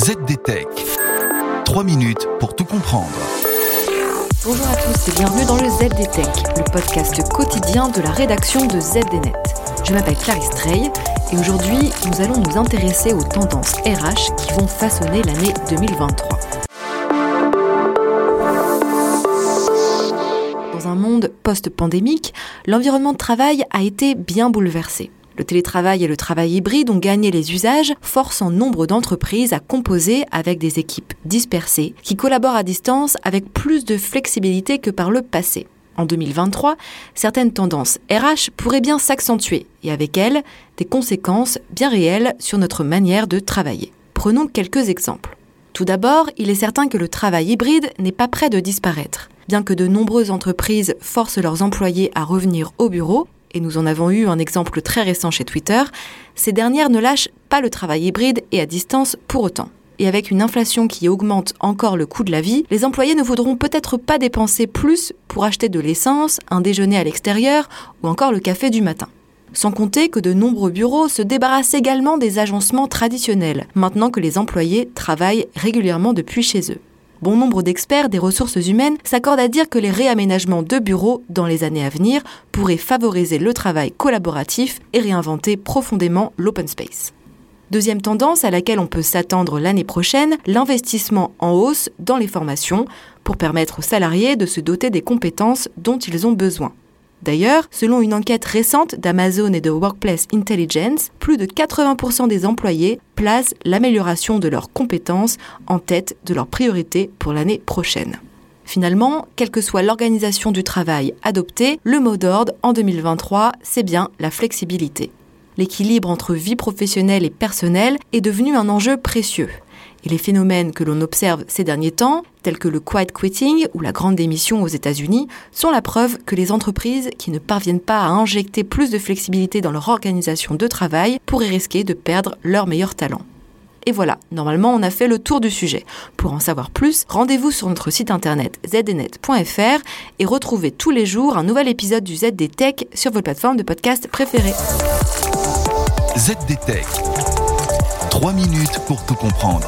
ZDTech. 3 minutes pour tout comprendre. Bonjour à tous et bienvenue dans le ZDTech, le podcast quotidien de la rédaction de ZDNet. Je m'appelle Clarisse Trey et aujourd'hui nous allons nous intéresser aux tendances RH qui vont façonner l'année 2023. Dans un monde post-pandémique, l'environnement de travail a été bien bouleversé. Le télétravail et le travail hybride ont gagné les usages, forçant nombre d'entreprises à composer avec des équipes dispersées qui collaborent à distance avec plus de flexibilité que par le passé. En 2023, certaines tendances RH pourraient bien s'accentuer et avec elles, des conséquences bien réelles sur notre manière de travailler. Prenons quelques exemples. Tout d'abord, il est certain que le travail hybride n'est pas prêt de disparaître. Bien que de nombreuses entreprises forcent leurs employés à revenir au bureau, et nous en avons eu un exemple très récent chez Twitter, ces dernières ne lâchent pas le travail hybride et à distance pour autant. Et avec une inflation qui augmente encore le coût de la vie, les employés ne voudront peut-être pas dépenser plus pour acheter de l'essence, un déjeuner à l'extérieur ou encore le café du matin. Sans compter que de nombreux bureaux se débarrassent également des agencements traditionnels, maintenant que les employés travaillent régulièrement depuis chez eux. Bon nombre d'experts des ressources humaines s'accordent à dire que les réaménagements de bureaux dans les années à venir pourraient favoriser le travail collaboratif et réinventer profondément l'open space. Deuxième tendance à laquelle on peut s'attendre l'année prochaine, l'investissement en hausse dans les formations pour permettre aux salariés de se doter des compétences dont ils ont besoin. D'ailleurs, selon une enquête récente d'Amazon et de Workplace Intelligence, plus de 80% des employés placent l'amélioration de leurs compétences en tête de leurs priorités pour l'année prochaine. Finalement, quelle que soit l'organisation du travail adoptée, le mot d'ordre en 2023, c'est bien la flexibilité. L'équilibre entre vie professionnelle et personnelle est devenu un enjeu précieux. Et les phénomènes que l'on observe ces derniers temps, tels que le quiet quitting ou la grande démission aux États-Unis, sont la preuve que les entreprises qui ne parviennent pas à injecter plus de flexibilité dans leur organisation de travail pourraient risquer de perdre leurs meilleurs talents. Et voilà, normalement on a fait le tour du sujet. Pour en savoir plus, rendez-vous sur notre site internet zdnet.fr et retrouvez tous les jours un nouvel épisode du ZD Tech sur vos plateformes de podcast préférées. ZDTech. 3 minutes pour tout comprendre.